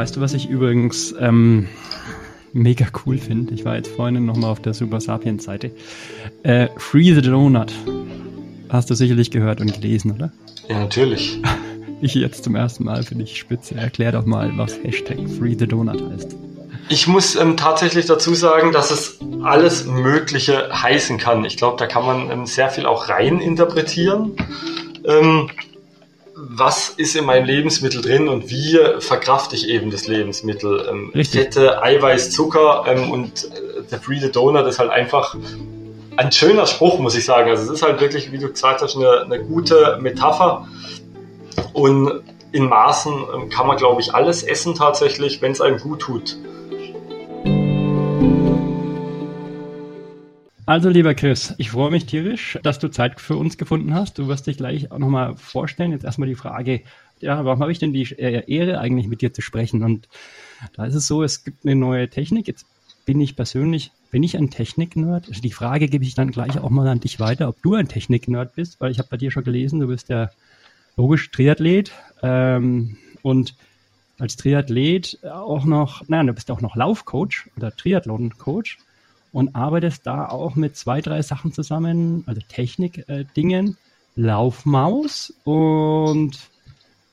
Weißt du, was ich übrigens ähm, mega cool finde? Ich war jetzt vorhin nochmal auf der Super Sapiens Seite. Äh, Free the Donut. Hast du sicherlich gehört und gelesen, oder? Ja, natürlich. Ich jetzt zum ersten Mal finde ich spitze. Erklär doch mal, was Hashtag Free the Donut heißt. Ich muss ähm, tatsächlich dazu sagen, dass es alles Mögliche heißen kann. Ich glaube, da kann man ähm, sehr viel auch rein interpretieren. Ähm, was ist in meinem Lebensmittel drin und wie verkrafte ich eben das Lebensmittel? Ähm, Fette, Eiweiß, Zucker ähm, und äh, der Free the Donut ist halt einfach ein schöner Spruch, muss ich sagen. Also es ist halt wirklich, wie du gesagt hast, eine, eine gute Metapher. Und in Maßen ähm, kann man, glaube ich, alles essen tatsächlich, wenn es einem gut tut. Also, lieber Chris, ich freue mich tierisch, dass du Zeit für uns gefunden hast. Du wirst dich gleich auch nochmal vorstellen. Jetzt erstmal die Frage, ja, warum habe ich denn die äh, Ehre, eigentlich mit dir zu sprechen? Und da ist es so, es gibt eine neue Technik. Jetzt bin ich persönlich, bin ich ein Technik-Nerd? Also die Frage gebe ich dann gleich auch mal an dich weiter, ob du ein Technik-Nerd bist, weil ich habe bei dir schon gelesen, du bist ja logisch Triathlet ähm, und als Triathlet auch noch, nein, du bist auch noch Laufcoach oder Triathlon-Coach und arbeitest da auch mit zwei, drei Sachen zusammen, also Technik-Dingen, äh, Laufmaus und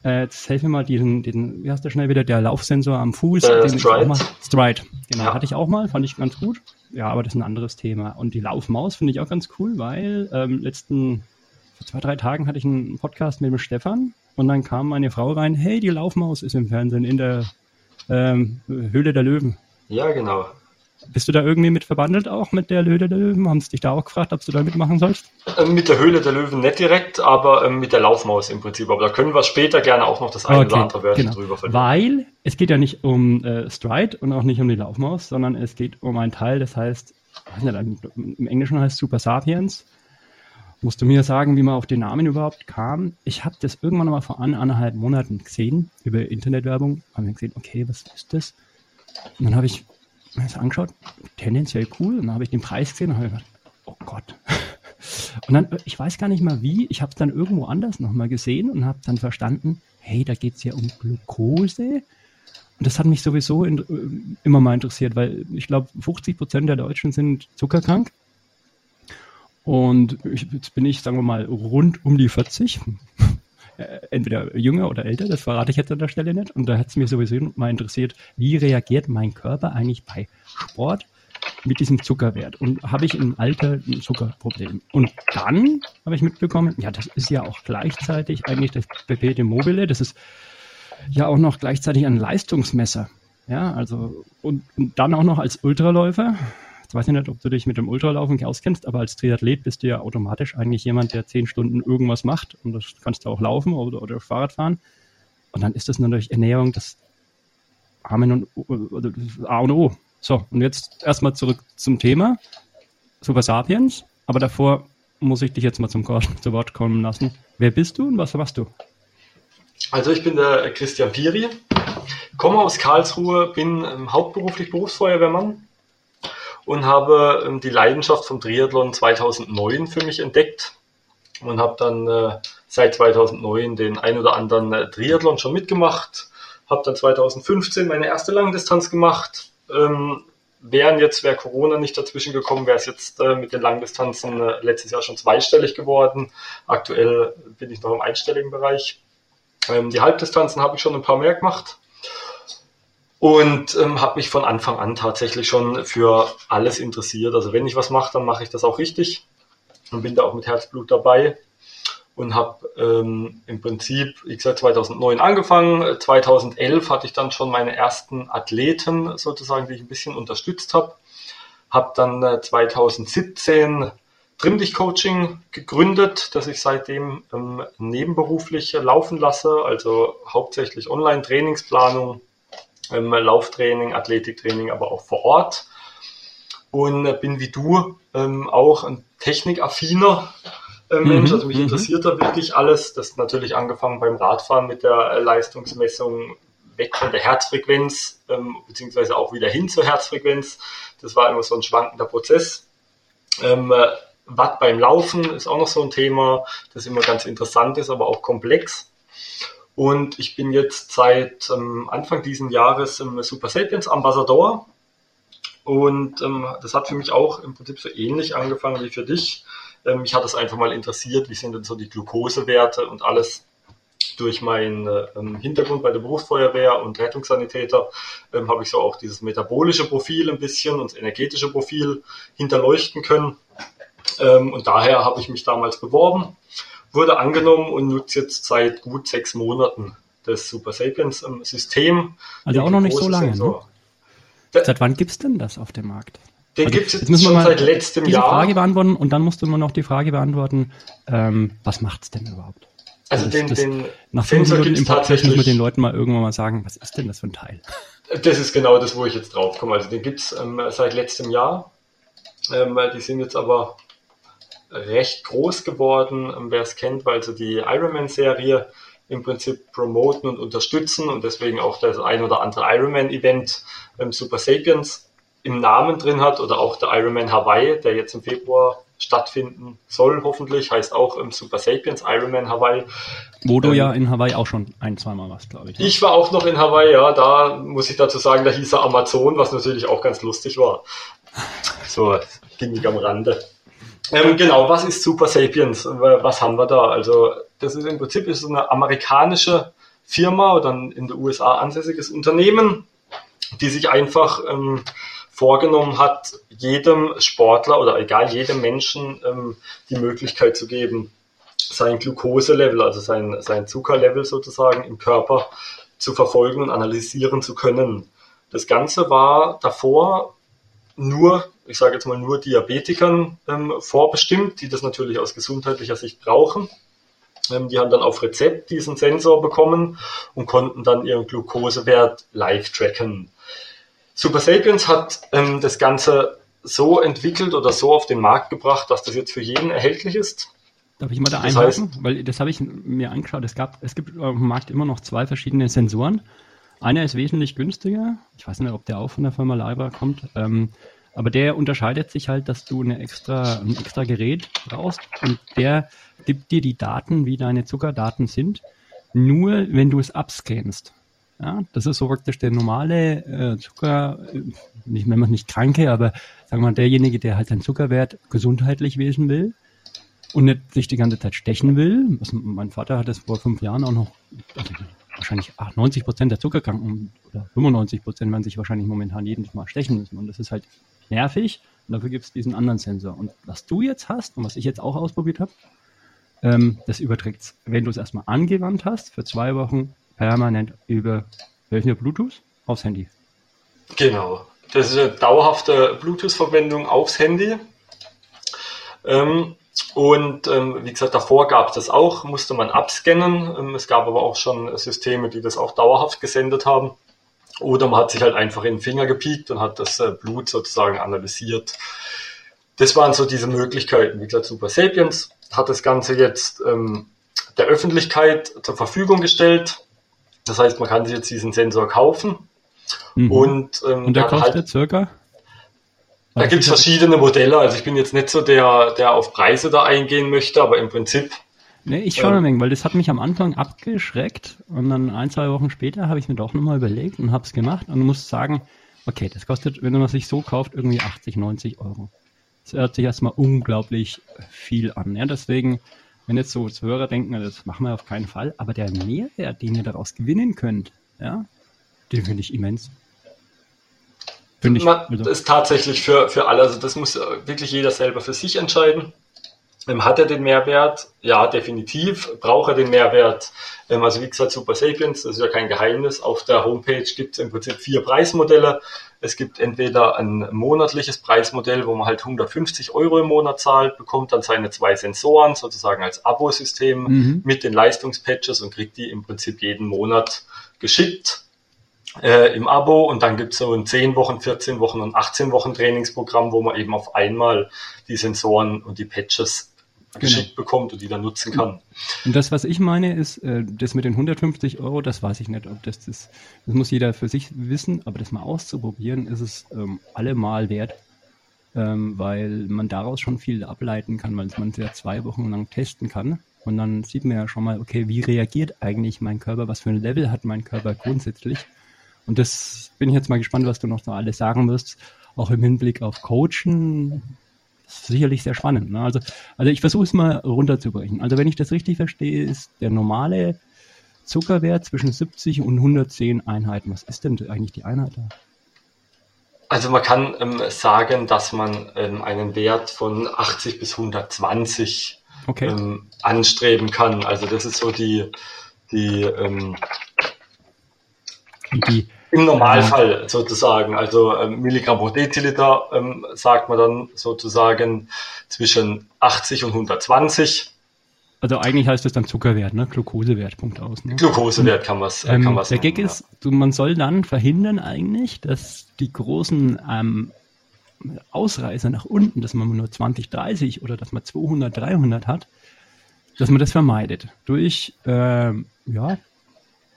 äh, jetzt helfe mir mal diesen, den, wie heißt der schnell wieder, der Laufsensor am Fuß. Äh, den Stride. Mal, Stride, genau, ja. hatte ich auch mal, fand ich ganz gut. Ja, aber das ist ein anderes Thema. Und die Laufmaus finde ich auch ganz cool, weil ähm, letzten vor zwei, drei Tagen hatte ich einen Podcast mit dem Stefan und dann kam meine Frau rein, hey, die Laufmaus ist im Fernsehen in der ähm, Höhle der Löwen. Ja, genau. Bist du da irgendwie mit verbandelt auch mit der Höhle der Löwen? Haben sie dich da auch gefragt, ob du da mitmachen sollst? Ähm, mit der Höhle der Löwen nicht direkt, aber ähm, mit der Laufmaus im Prinzip. Aber da können wir später gerne auch noch das eine okay, oder andere Wörtchen genau. drüber verlieren. Weil es geht ja nicht um äh, Stride und auch nicht um die Laufmaus, sondern es geht um ein Teil, das heißt, nicht, im Englischen heißt Super Sapiens. Musst du mir sagen, wie man auf den Namen überhaupt kam? Ich habe das irgendwann mal vor anderthalb Monaten gesehen, über Internetwerbung. Haben wir gesehen, okay, was ist das? Und dann habe ich mir das angeschaut, tendenziell cool. Und dann habe ich den Preis gesehen und habe gedacht, oh Gott. Und dann, ich weiß gar nicht mal wie, ich habe es dann irgendwo anders nochmal gesehen und habe dann verstanden, hey, da geht es ja um Glucose. Und das hat mich sowieso in, äh, immer mal interessiert, weil ich glaube, 50 Prozent der Deutschen sind zuckerkrank. Und ich, jetzt bin ich, sagen wir mal, rund um die 40. Äh, entweder jünger oder älter, das verrate ich jetzt an der Stelle nicht. Und da hat es mir sowieso mal interessiert, wie reagiert mein Körper eigentlich bei Sport mit diesem Zuckerwert? Und habe ich im Alter ein Zuckerproblem? Und dann habe ich mitbekommen, ja, das ist ja auch gleichzeitig eigentlich das Pepete Mobile, das ist ja auch noch gleichzeitig ein Leistungsmesser. Ja, also und, und dann auch noch als Ultraläufer Jetzt weiß ich nicht, ob du dich mit dem Ultralaufen auskennst, aber als Triathlet bist du ja automatisch eigentlich jemand, der zehn Stunden irgendwas macht und das kannst du auch laufen oder, oder Fahrrad fahren. Und dann ist das natürlich Ernährung das Amen und A und O. So, und jetzt erstmal zurück zum Thema. Super Sapiens, aber davor muss ich dich jetzt mal zum zu Wort kommen lassen. Wer bist du und was machst du? Also ich bin der Christian Piri, komme aus Karlsruhe, bin ähm, hauptberuflich Berufsfeuerwehrmann, und habe ähm, die Leidenschaft vom Triathlon 2009 für mich entdeckt und habe dann äh, seit 2009 den ein oder anderen äh, Triathlon schon mitgemacht, habe dann 2015 meine erste Langdistanz gemacht. Ähm, wären jetzt, wäre Corona nicht dazwischen gekommen, wäre es jetzt äh, mit den Langdistanzen äh, letztes Jahr schon zweistellig geworden. Aktuell bin ich noch im einstelligen Bereich. Ähm, die Halbdistanzen habe ich schon ein paar mehr gemacht und ähm, habe mich von Anfang an tatsächlich schon für alles interessiert. Also wenn ich was mache, dann mache ich das auch richtig und bin da auch mit Herzblut dabei und habe ähm, im Prinzip, wie gesagt, 2009 angefangen. 2011 hatte ich dann schon meine ersten Athleten sozusagen, die ich ein bisschen unterstützt habe. Habe dann äh, 2017 Trimm Coaching gegründet, das ich seitdem ähm, nebenberuflich laufen lasse, also hauptsächlich Online-Trainingsplanung ähm, Lauftraining, Athletiktraining, aber auch vor Ort. Und äh, bin wie du ähm, auch ein technikaffiner äh, Mensch. Mhm. Also mich mhm. interessiert da wirklich alles. Das ist natürlich angefangen beim Radfahren mit der äh, Leistungsmessung weg von der Herzfrequenz, ähm, beziehungsweise auch wieder hin zur Herzfrequenz. Das war immer so ein schwankender Prozess. Ähm, äh, Watt beim Laufen ist auch noch so ein Thema, das immer ganz interessant ist, aber auch komplex. Und ich bin jetzt seit ähm, Anfang diesen Jahres im Super Sapiens Ambassador. Und ähm, das hat für mich auch im Prinzip so ähnlich angefangen wie für dich. Ähm, mich hat es einfach mal interessiert, wie sind denn so die Glukosewerte und alles durch meinen ähm, Hintergrund bei der Berufsfeuerwehr und Rettungssanitäter ähm, habe ich so auch dieses metabolische Profil ein bisschen und das energetische Profil hinterleuchten können. Ähm, und daher habe ich mich damals beworben wurde angenommen und nutzt jetzt seit gut sechs Monaten das Super Sapiens ähm, System. Also auch noch nicht so lange. Ne? Seit wann gibt es denn das auf dem Markt? Den also, gibt es jetzt, schon seit letztem diese Jahr. Frage beantworten und dann musst du immer noch die Frage beantworten, ähm, was macht es denn überhaupt? Also, also den, das, den nach fünf Minuten im Podcast muss man den Leuten mal irgendwann mal sagen, was ist denn das für ein Teil? Das ist genau das, wo ich jetzt drauf komme. Also den gibt es ähm, seit letztem Jahr. Ähm, die sind jetzt aber recht groß geworden, ähm, wer es kennt, weil sie die Ironman-Serie im Prinzip promoten und unterstützen und deswegen auch das ein oder andere Ironman-Event ähm, Super Sapiens im Namen drin hat oder auch der Ironman Hawaii, der jetzt im Februar stattfinden soll, hoffentlich, heißt auch ähm, Super Sapiens Ironman Hawaii. Wo du ähm, ja in Hawaii auch schon ein, zweimal warst, glaube ich. Ne? Ich war auch noch in Hawaii, ja, da muss ich dazu sagen, da hieß er Amazon, was natürlich auch ganz lustig war. So, ging ich am Rande. Ähm, genau, was ist Super Sapiens? Was haben wir da? Also, das ist im Prinzip ist eine amerikanische Firma oder ein in den USA ansässiges Unternehmen, die sich einfach ähm, vorgenommen hat, jedem Sportler oder egal jedem Menschen ähm, die Möglichkeit zu geben, sein Glukoselevel, also sein, sein Zuckerlevel sozusagen im Körper zu verfolgen und analysieren zu können. Das Ganze war davor nur, ich sage jetzt mal nur Diabetikern ähm, vorbestimmt, die das natürlich aus gesundheitlicher Sicht brauchen. Ähm, die haben dann auf Rezept diesen Sensor bekommen und konnten dann ihren Glukosewert live tracken. Super Sapiens hat ähm, das Ganze so entwickelt oder so auf den Markt gebracht, dass das jetzt für jeden erhältlich ist. Darf ich mal da einhaken? Weil das habe ich mir angeschaut. Es, gab, es gibt auf dem Markt immer noch zwei verschiedene Sensoren. Einer ist wesentlich günstiger. Ich weiß nicht, ob der auch von der Firma Leiber kommt. Ähm, aber der unterscheidet sich halt, dass du eine extra, ein extra Gerät brauchst und der gibt dir die Daten, wie deine Zuckerdaten sind, nur wenn du es abscannst. Ja, das ist so praktisch der normale äh, Zucker, äh, nicht, wenn man nicht kranke, aber sagen wir mal derjenige, der halt seinen Zuckerwert gesundheitlich wissen will und nicht sich die ganze Zeit stechen will. Was, mein Vater hat das vor fünf Jahren auch noch, also wahrscheinlich 90 Prozent der Zuckerkranken oder 95 Prozent werden sich wahrscheinlich momentan jedes Mal stechen müssen. Und das ist halt nervig. Und dafür gibt es diesen anderen Sensor. Und was du jetzt hast und was ich jetzt auch ausprobiert habe, ähm, das überträgt wenn du es erstmal angewandt hast, für zwei Wochen permanent über welche Bluetooth aufs Handy. Genau. Das ist eine dauerhafte Bluetooth-Verbindung aufs Handy. Ähm, und ähm, wie gesagt, davor gab es das auch, musste man abscannen. Ähm, es gab aber auch schon Systeme, die das auch dauerhaft gesendet haben. Oder man hat sich halt einfach in den Finger gepiekt und hat das äh, Blut sozusagen analysiert. Das waren so diese Möglichkeiten. Wie gesagt, Super Sapiens hat das Ganze jetzt ähm, der Öffentlichkeit zur Verfügung gestellt. Das heißt, man kann sich jetzt diesen Sensor kaufen. Mhm. Und, ähm, und der kostet halt, circa? Da gibt es verschiedene Modelle. Also ich bin jetzt nicht so der, der auf Preise da eingehen möchte, aber im Prinzip. Nee, ich schon ähm, ein wenig, weil das hat mich am Anfang abgeschreckt und dann ein, zwei Wochen später habe ich mir doch nochmal überlegt und habe es gemacht und muss sagen, okay, das kostet, wenn man sich so kauft, irgendwie 80, 90 Euro. Das hört sich erstmal unglaublich viel an. Ja, deswegen, wenn jetzt so Hörer denken, das machen wir auf keinen Fall, aber der Mehrwert, den ihr daraus gewinnen könnt, ja, den finde ich immens. Finde ich. Man, also. Das ist tatsächlich für, für alle. Also das muss wirklich jeder selber für sich entscheiden. Ähm, hat er den Mehrwert? Ja, definitiv. Braucht er den Mehrwert? Ähm, also wie gesagt, Super Sapiens, das ist ja kein Geheimnis. Auf der Homepage gibt es im Prinzip vier Preismodelle. Es gibt entweder ein monatliches Preismodell, wo man halt 150 Euro im Monat zahlt, bekommt dann seine zwei Sensoren sozusagen als Abo-System mhm. mit den Leistungspatches und kriegt die im Prinzip jeden Monat geschickt äh, im Abo und dann gibt es so ein 10 Wochen, 14 Wochen und 18 Wochen Trainingsprogramm, wo man eben auf einmal die Sensoren und die Patches genau. geschickt bekommt und die dann nutzen kann. Und das, was ich meine, ist, äh, das mit den 150 Euro, das weiß ich nicht, ob das das, das muss jeder für sich wissen, aber das mal auszuprobieren, ist es ähm, allemal wert, ähm, weil man daraus schon viel ableiten kann, weil man es ja zwei Wochen lang testen kann. Und dann sieht man ja schon mal, okay, wie reagiert eigentlich mein Körper, was für ein Level hat mein Körper grundsätzlich. Und das bin ich jetzt mal gespannt, was du noch so alles sagen wirst, auch im Hinblick auf Coachen. Das ist sicherlich sehr spannend. Ne? Also, also ich versuche es mal runterzubrechen. Also wenn ich das richtig verstehe, ist der normale Zuckerwert zwischen 70 und 110 Einheiten. Was ist denn eigentlich die Einheit da? Also man kann ähm, sagen, dass man ähm, einen Wert von 80 bis 120 okay. ähm, anstreben kann. Also das ist so die, die, ähm, die im Normalfall äh, sozusagen. Also ähm, Milligramm pro Deziliter ähm, sagt man dann sozusagen zwischen 80 und 120. Also eigentlich heißt das dann Zuckerwert, ne? Glukosewert, Punkt aus. Ne? Glukosewert kann man es ähm, kann Der Gag ist, ja. man soll dann verhindern eigentlich, dass die großen ähm, Ausreißer nach unten, dass man nur 20, 30 oder dass man 200, 300 hat, dass man das vermeidet. Durch, ähm, ja,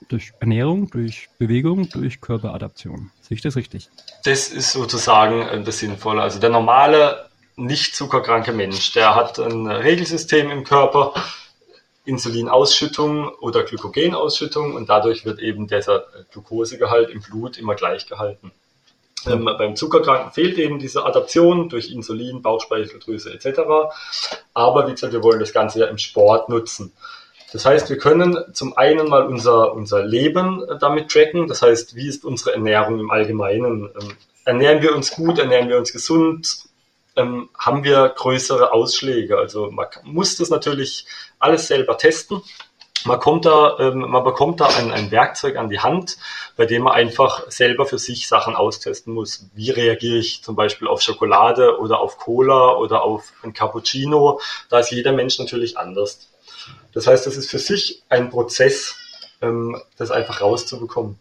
durch Ernährung, durch Bewegung, durch Körperadaption. Sehe ich das richtig? Das ist sozusagen äh, das Sinnvolle. Also der normale nicht zuckerkranke Mensch, der hat ein Regelsystem im Körper, Insulinausschüttung oder Glykogenausschüttung und dadurch wird eben dieser Glukosegehalt im Blut immer gleich gehalten. Ähm, beim Zuckerkranken fehlt eben diese Adaption durch Insulin, Bauchspeicheldrüse etc. Aber wie gesagt, wir wollen das Ganze ja im Sport nutzen. Das heißt, wir können zum einen mal unser, unser Leben damit tracken. Das heißt, wie ist unsere Ernährung im Allgemeinen? Ähm, ernähren wir uns gut? Ernähren wir uns gesund? ähm, haben wir größere Ausschläge. Also man muss das natürlich alles selber testen. Man, kommt da, ähm, man bekommt da ein, ein Werkzeug an die Hand, bei dem man einfach selber für sich Sachen austesten muss. Wie reagiere ich zum Beispiel auf Schokolade oder auf Cola oder auf ein Cappuccino? Da ist jeder Mensch natürlich anders. Das heißt, das ist für sich ein Prozess, ähm, das einfach rauszubekommen.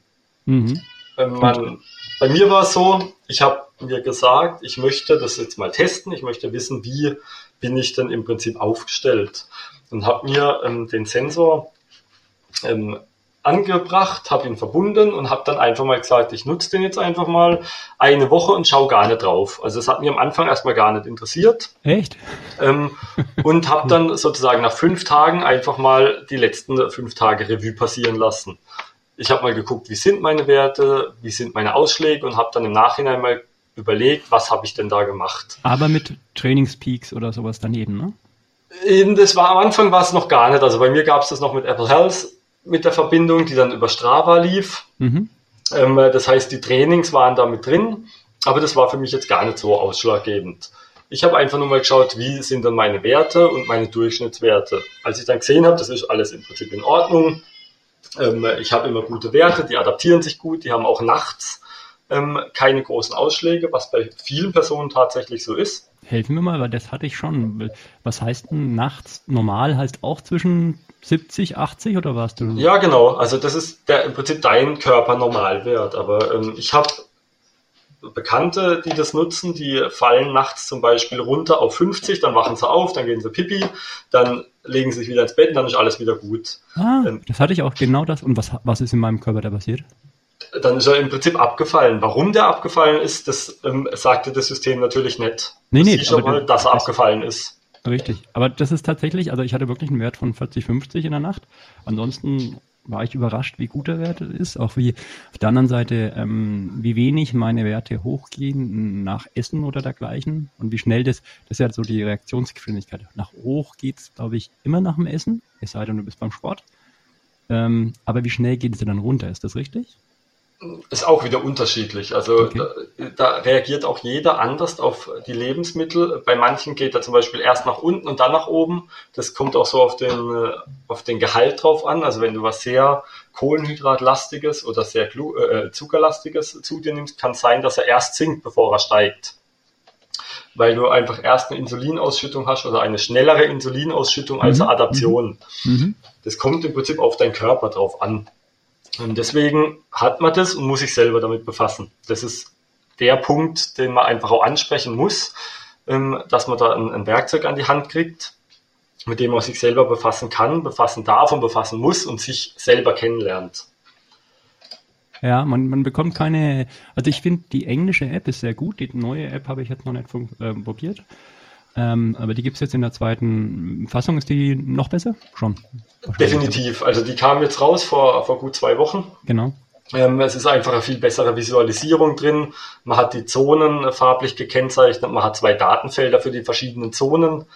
Mhm. Ähm, man, bei mir war es so, ich habe mir gesagt, ich möchte das jetzt mal testen, ich möchte wissen, wie bin ich denn im Prinzip aufgestellt und habe mir ähm, den Sensor ähm, angebracht, habe ihn verbunden und habe dann einfach mal gesagt, ich nutze den jetzt einfach mal eine Woche und schaue gar nicht drauf. Also es hat mir am Anfang erstmal gar nicht interessiert. Echt? Ähm, und habe dann sozusagen nach fünf Tagen einfach mal die letzten fünf Tage Revue passieren lassen. Ich habe mal geguckt, wie sind meine Werte, wie sind meine Ausschläge und habe dann im Nachhinein mal überlegt, was habe ich denn da gemacht. Aber mit Trainingspeaks oder sowas daneben, ne? Das war am Anfang war es noch gar nicht. Also bei mir gab es das noch mit Apple Health mit der Verbindung, die dann über Strava lief. Mhm. Ähm, das heißt, die Trainings waren da mit drin, aber das war für mich jetzt gar nicht so ausschlaggebend. Ich habe einfach nur mal geschaut, wie sind dann meine Werte und meine Durchschnittswerte. Als ich dann gesehen habe, das ist alles im Prinzip in Ordnung. Ähm, ich habe immer gute Werte, die adaptieren sich gut, die haben auch nachts ähm, keine großen Ausschläge, was bei vielen Personen tatsächlich so ist. Helfen wir mal, weil das hatte ich schon. Was heißt denn nachts normal? Heißt auch zwischen 70, 80 oder warst du? Ja, genau. Also das ist der, im Prinzip dein Körpernormalwert. Aber ähm, ich habe Bekannte, die das nutzen, die fallen nachts zum Beispiel runter auf 50, dann wachen sie auf, dann gehen sie pipi, dann legen sie sich wieder ins Bett und dann ist alles wieder gut. Ah, ähm, das hatte ich auch genau das. Und was, was ist in meinem Körper da passiert? dann ist er im Prinzip abgefallen. Warum der abgefallen ist, das ähm, sagte das System natürlich nicht. Nee, nee, das schon mal, dass er abgefallen ist. Richtig. Aber das ist tatsächlich, also ich hatte wirklich einen Wert von 40, 50 in der Nacht. Ansonsten war ich überrascht, wie gut der Wert ist. Auch wie auf der anderen Seite, ähm, wie wenig meine Werte hochgehen nach Essen oder dergleichen und wie schnell das, das ist ja so die Reaktionsgeschwindigkeit. Nach hoch geht's, glaube ich, immer nach dem Essen, es sei denn, du bist beim Sport. Ähm, aber wie schnell geht es dann runter? Ist das richtig? Ist auch wieder unterschiedlich. Also okay. da, da, reagiert auch jeder anders auf die Lebensmittel. Bei manchen geht er zum Beispiel erst nach unten und dann nach oben. Das kommt auch so auf den, äh, auf den Gehalt drauf an. Also wenn du was sehr Kohlenhydratlastiges oder sehr Glu äh, Zuckerlastiges zu dir nimmst, kann es sein, dass er erst sinkt, bevor er steigt. Weil du einfach erst eine Insulinausschüttung hast oder eine schnellere Insulinausschüttung als mhm. Adaption. Mhm. Das kommt im Prinzip auf deinen Körper drauf an. Und deswegen hat man das und muss sich selber damit befassen. Das ist der Punkt, den man einfach auch ansprechen muss, ähm, dass man da ein, Werkzeug an die Hand kriegt, mit dem man sich selber befassen kann, befassen darf und befassen muss und sich selber kennenlernt. Ja, man, man bekommt keine, also ich finde die englische App ist sehr gut, die neue App habe ich jetzt noch nicht äh, probiert, Ähm, aber die gibt es jetzt in der zweiten Fassung. Ist die noch besser? Schon. Definitiv. Also die kam jetzt raus vor, vor gut zwei Wochen. Genau. Ähm, es ist einfach eine viel bessere Visualisierung drin. Man hat die Zonen farblich gekennzeichnet. Man hat zwei Datenfelder für die verschiedenen Zonen.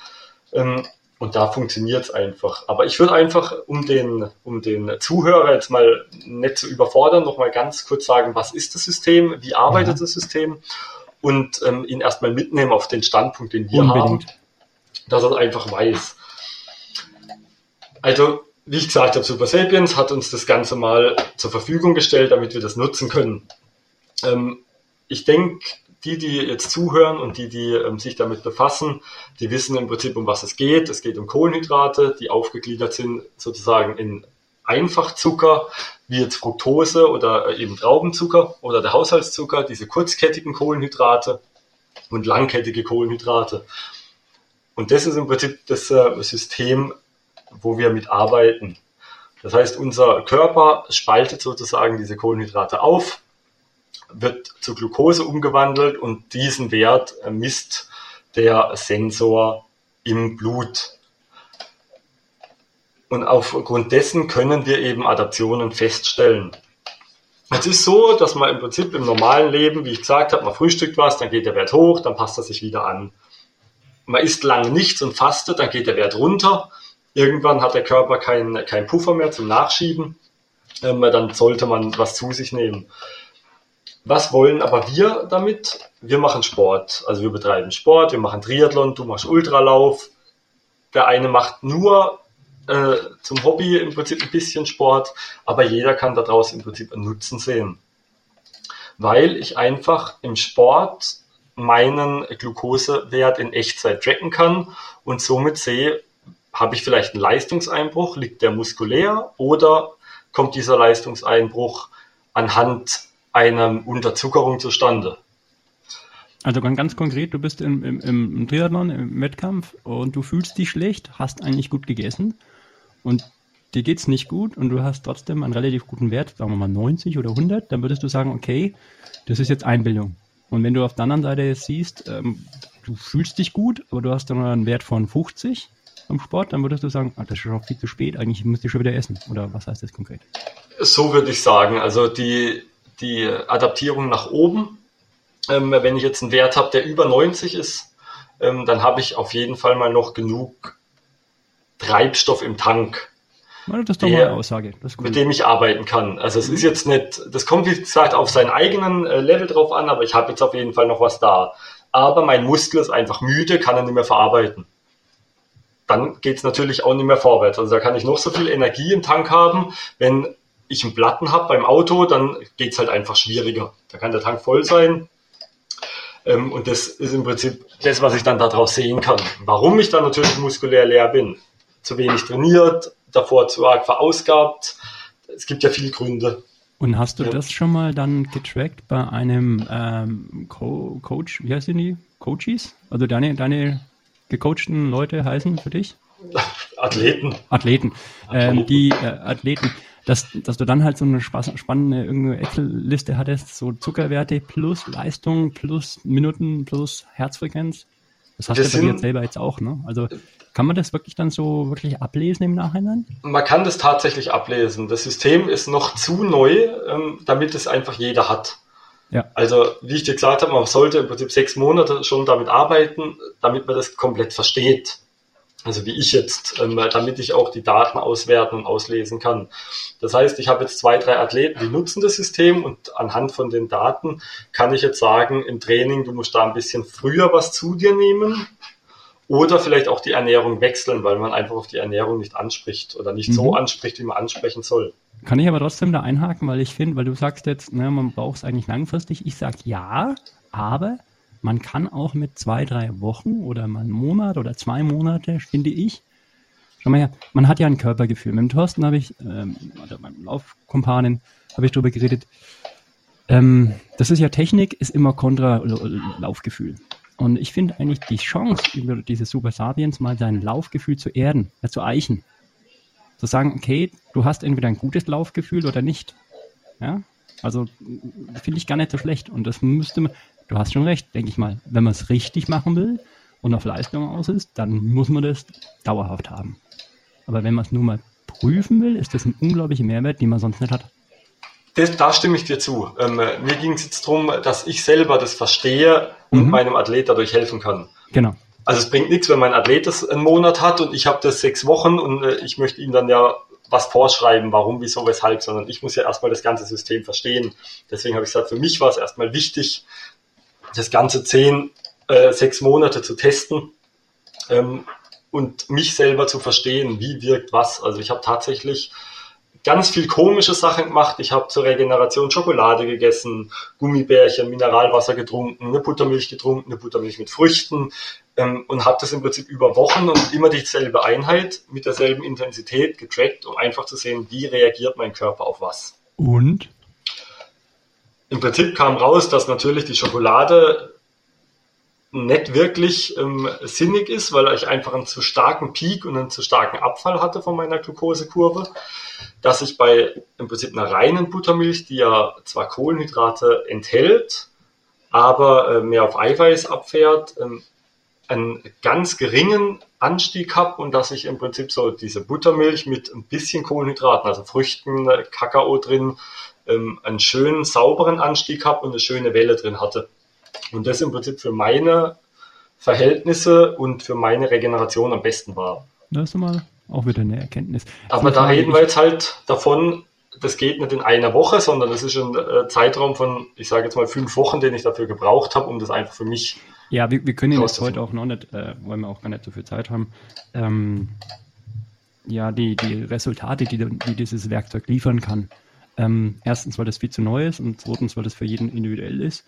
Ähm, und da funktioniert es einfach. Aber ich würde einfach, um den, um den Zuhörer jetzt mal nicht zu überfordern, noch mal ganz kurz sagen, was ist das System, wie arbeitet ja. das System und ähm, ihn erstmal mitnehmen auf den Standpunkt, den wir Unbedingt. haben, dass er einfach weiß. Also, wie ich gesagt habe, Super Sapiens hat uns das Ganze mal zur Verfügung gestellt, damit wir das nutzen können. Ähm, ich denke, die, die jetzt zuhören und die, die ähm, sich damit befassen, die wissen im Prinzip, um was es geht. Es geht um Kohlenhydrate, die aufgegliedert sind sozusagen in Einfachzucker, wie jetzt Fructose oder äh, eben Traubenzucker oder der Haushaltszucker, diese kurzkettigen Kohlenhydrate und langkettige Kohlenhydrate. Und das ist im Prinzip das äh, System, wo wir mit arbeiten. Das heißt, unser Körper spaltet sozusagen diese Kohlenhydrate auf, wird zu Glucose umgewandelt und diesen Wert misst der Sensor im Blut. Und aufgrund dessen können wir eben Adaptionen feststellen. Es ist so, dass man im Prinzip im normalen Leben, wie ich gesagt habe, man frühstückt was, dann geht der Wert hoch, dann passt er sich wieder an. Man isst lange nichts und fastet, dann geht der Wert runter. Irgendwann hat der Körper keinen kein Puffer mehr zum Nachschieben. Ähm, dann sollte man was zu sich nehmen. Was wollen aber wir damit? Wir machen Sport. Also wir betreiben Sport, wir machen Triathlon, du machst Ultralauf. Der eine macht nur äh, zum Hobby im Prinzip ein bisschen Sport, aber jeder kann daraus im Prinzip einen Nutzen sehen. Weil ich einfach im Sport meinen Glukosewert in Echtzeit tracken kann und somit sehe, habe ich vielleicht einen Leistungseinbruch, liegt der muskulär oder kommt dieser Leistungseinbruch anhand einer Unterzuckerung zustande. Also ganz, konkret, du bist im, im, im Triathlon, im Wettkampf und du fühlst dich schlecht, hast eigentlich gut gegessen und dir geht's nicht gut und du hast trotzdem einen relativ guten Wert, sagen wir mal 90 oder 100, dann würdest du sagen, okay, das ist jetzt Einbildung. Und wenn du auf der anderen Seite siehst, ähm, du fühlst dich gut, aber du hast dann einen Wert von 50 am Sport, dann würdest du sagen, ah, das ist schon viel zu spät, eigentlich müsste ich schon wieder essen. Oder was heißt das konkret? So würde ich sagen. Also die, die Adaptierung nach oben, ähm, wenn ich jetzt einen Wert habe, der über 90 ist, ähm, dann habe ich auf jeden Fall mal noch genug Treibstoff im Tank. Das ist doch der, mal eine Aussage. Mit dem ich arbeiten kann. Also es ist jetzt nicht, das kommt wie gesagt auf seinen eigenen äh, Level drauf an, aber ich habe jetzt auf jeden Fall noch was da. Aber mein Muskel ist einfach müde, kann er nicht mehr verarbeiten. Dann geht es natürlich auch nicht mehr vorwärts. Also da kann ich noch so viel Energie im Tank haben. Wenn ich einen Platten habe beim Auto, dann geht es halt einfach schwieriger. Da kann der Tank voll sein. Ähm, und das ist im Prinzip das, was ich dann daraus sehen kann. Warum ich dann natürlich muskulär leer bin zu wenig trainiert, davor zu arg verausgabt. Es gibt ja viele Gründe. Und hast du ja. das schon mal dann getrackt bei einem ähm, Co Coach, wie heißen die? Coaches? Also deine, deine gecoachten Leute heißen für dich? Athleten. Athleten. Ähm, die äh, Athleten, dass, dass du dann halt so eine spannende irgendeine Excel-Liste hattest, so Zuckerwerte plus Leistung plus Minuten plus Herzfrequenz. Das hast das du bei dir selber jetzt auch, ne? Also kann man das wirklich dann so wirklich ablesen im Nachhinein? Man kann das tatsächlich ablesen. Das System ist noch zu neu, ähm, damit es einfach jeder hat. Ja. Also, wie ich dir gesagt habe, man sollte im Prinzip sechs Monate schon damit arbeiten, damit man das komplett versteht. Also wie ich jetzt, ähm, damit ich auch die Daten auswerten und auslesen kann. Das heißt, ich habe jetzt zwei, drei Athleten, die nutzen das System und anhand von den Daten kann ich jetzt sagen, im Training, du musst da ein bisschen früher was zu dir nehmen, oder vielleicht auch die Ernährung wechseln, weil man einfach auf die Ernährung nicht anspricht oder nicht mhm. so anspricht, wie man ansprechen soll. Kann ich aber trotzdem da einhaken, weil ich finde, weil du sagst jetzt, ne, man braucht es eigentlich langfristig. Ich sage ja, aber man kann auch mit zwei, drei Wochen oder mal einen Monat oder zwei Monate, finde ich, schau mal her, man hat ja ein Körpergefühl. Mit dem Thorsten habe ich, ähm, oder meinem Laufkumpanen, habe ich darüber geredet. Ähm, das ist ja Technik, ist immer kontra Laufgefühl. Und ich finde eigentlich die Chance, über diese Super Sapiens mal sein Laufgefühl zu erden, ja, zu eichen. Zu sagen, okay, du hast entweder ein gutes Laufgefühl oder nicht. Ja, also finde ich gar nicht so schlecht. Und das müsste man, du hast schon recht, denke ich mal, wenn man es richtig machen will und auf Leistung aus ist, dann muss man das dauerhaft haben. Aber wenn man es nur mal prüfen will, ist das ein unglaublicher Mehrwert, den man sonst nicht hat. Das, da stimme ich dir zu. Ähm, mir ging es jetzt darum, dass ich selber das verstehe und mhm. meinem Athlet dadurch helfen kann. Genau. Also es bringt nichts, wenn mein Athlet das einen Monat hat und ich habe das sechs Wochen und äh, ich möchte ihm dann ja was vorschreiben, warum, wieso, weshalb, sondern ich muss ja erstmal das ganze System verstehen. Deswegen habe ich gesagt, für mich war es erstmal wichtig, das ganze zehn, äh, sechs Monate zu testen ähm, und mich selber zu verstehen, wie wirkt was. Also ich habe tatsächlich ganz viel komische Sachen gemacht. Ich habe zur Regeneration Schokolade gegessen, Gummibärchen, Mineralwasser getrunken, eine Buttermilch getrunken, eine Buttermilch mit Früchten ähm, und habe das im Prinzip über Wochen und immer dieselbe Einheit mit derselben Intensität getrackt, um einfach zu sehen, wie reagiert mein Körper auf was. Und? Im Prinzip kam raus, dass natürlich die Schokolade nicht wirklich ähm, sinnig ist, weil ich einfach einen zu starken Peak und einen zu starken Abfall hatte von meiner Glukosekurve, dass ich bei im Prinzip einer reinen Buttermilch, die ja zwar Kohlenhydrate enthält, aber äh, mehr auf Eiweiß abfährt, ähm, einen ganz geringen Anstieg habe und dass ich im Prinzip so diese Buttermilch mit ein bisschen Kohlenhydraten, also Früchten, Kakao drin, ähm, einen schönen sauberen Anstieg habe und eine schöne Welle drin hatte. Und das im Prinzip für meine Verhältnisse und für meine Regeneration am besten war. Das ist mal auch wieder eine Erkenntnis. Aber da reden wir jetzt halt davon, das geht nicht in einer Woche, sondern das ist ein äh, Zeitraum von, ich sage jetzt mal, fünf Wochen, den ich dafür gebraucht habe, um das einfach für mich. Ja, wir, wir können jetzt heute auch noch nicht, äh, weil wir auch gar nicht so viel Zeit haben, ähm, ja, die, die Resultate, die, die dieses Werkzeug liefern kann. Ähm, erstens, weil das viel zu neu ist und zweitens, weil das für jeden individuell ist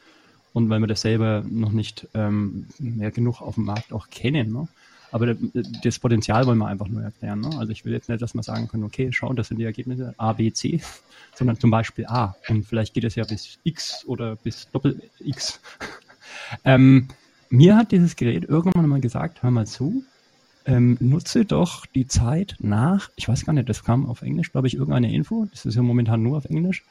und weil wir das selber noch nicht ähm, mehr genug auf dem Markt auch kennen. Ne? Aber das Potenzial wollen wir einfach nur erklären. Ne? Also ich will jetzt nicht, dass wir sagen können, okay, schau, das sind die Ergebnisse A, B, C, sondern zum Beispiel A. Und vielleicht geht es ja bis X oder bis Doppel X. ähm, mir hat dieses Gerät irgendwann mal gesagt, hör mal zu, ähm, nutze doch die Zeit nach, ich weiß gar nicht, das kam auf Englisch, glaube ich, irgendeine Info, das ist ja momentan nur auf Englisch.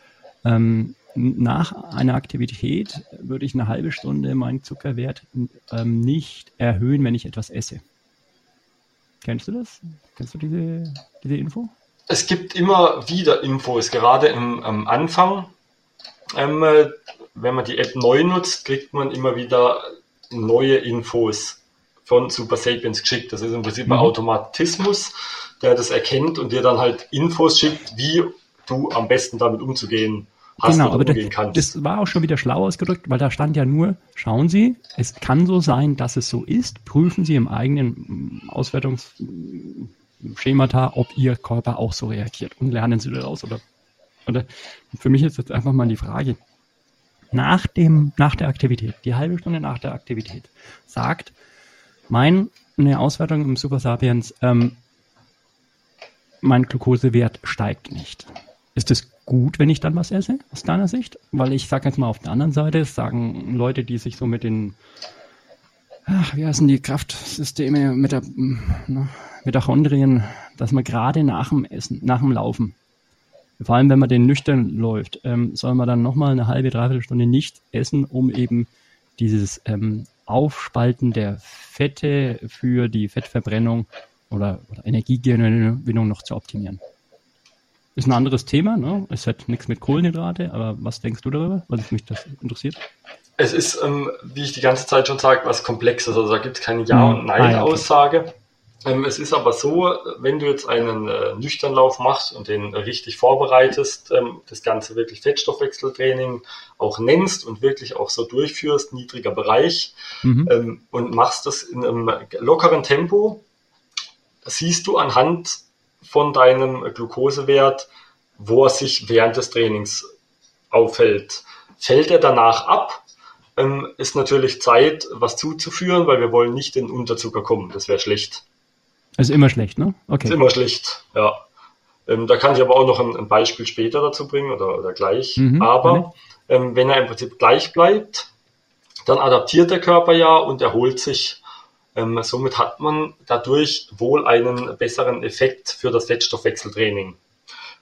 Ähm, nach einer Aktivität würde ich eine halbe Stunde meinen Zuckerwert ähm, nicht erhöhen, wenn ich etwas esse. Kennst du das? Kennst du diese, diese Info? Es gibt immer wieder Infos, gerade im, am Anfang. Ähm, äh, wenn man die App neu nutzt, kriegt man immer wieder neue Infos von Super Sapiens geschickt. Das ist im Prinzip ein mhm. Automatismus, der das erkennt und dir dann halt Infos schickt, wie du am besten damit umzugehen hast genau, aber das, das, war auch schon wieder schlau ausgedrückt, weil da stand ja nur, schauen Sie, es kann so sein, dass es so ist, prüfen Sie im eigenen mm, Auswertungsschemata, ob Ihr Körper auch so reagiert und lernen Sie daraus. Oder, oder für mich ist jetzt einfach mal die Frage, nach, dem, nach der Aktivität, die halbe Stunde nach der Aktivität, sagt meine Auswertung im Super Sapiens, ähm, mein Glukosewert steigt nicht. Ist es gut, wenn ich dann was esse, aus deiner Sicht? Weil ich sage jetzt mal auf der anderen Seite, sagen Leute, die sich so mit den, ach, wie heißen die Kraftsysteme mit der ne, Mitochondrien, dass man gerade nach dem Essen, nach dem Laufen, vor allem wenn man den nüchtern läuft, ähm, soll man dann nochmal eine halbe, dreiviertel Stunde nicht essen, um eben dieses ähm, Aufspalten der Fette für die Fettverbrennung oder, oder Energiegewinnung noch zu optimieren. Ist ein anderes Thema, ne? Es hat nichts mit Kohlenhydrate, aber was denkst du darüber, was mich das interessiert? Es ist, ähm, wie ich die ganze Zeit schon sage, was Komplexes. Also da gibt es keine Ja- und hm. Nein-Aussage. Ah, okay. Ähm, es ist aber so, wenn du jetzt einen äh, Nüchternlauf machst und den richtig vorbereitest, ähm, das Ganze wirklich Fettstoffwechseltraining auch nennst und wirklich auch so durchführst, niedriger Bereich, mhm. ähm, und machst das in einem lockeren Tempo, siehst du anhand von deinem Glukosewert, wo er sich während des Trainings aufhält. Fällt er danach ab, ist natürlich Zeit, was zuzuführen, weil wir wollen nicht in Unterzucker kommen. Das wäre schlecht. Ist immer schlecht, ne? Okay. Ist immer schlecht, ja. Ähm, da kann ich aber auch noch ein, ein Beispiel später dazu bringen oder, oder gleich. Mhm, aber ähm, wenn er im Prinzip gleich bleibt, dann adaptiert der Körper ja und erholt sich ähm, somit hat man dadurch wohl einen besseren Effekt für das Fettstoffwechseltraining.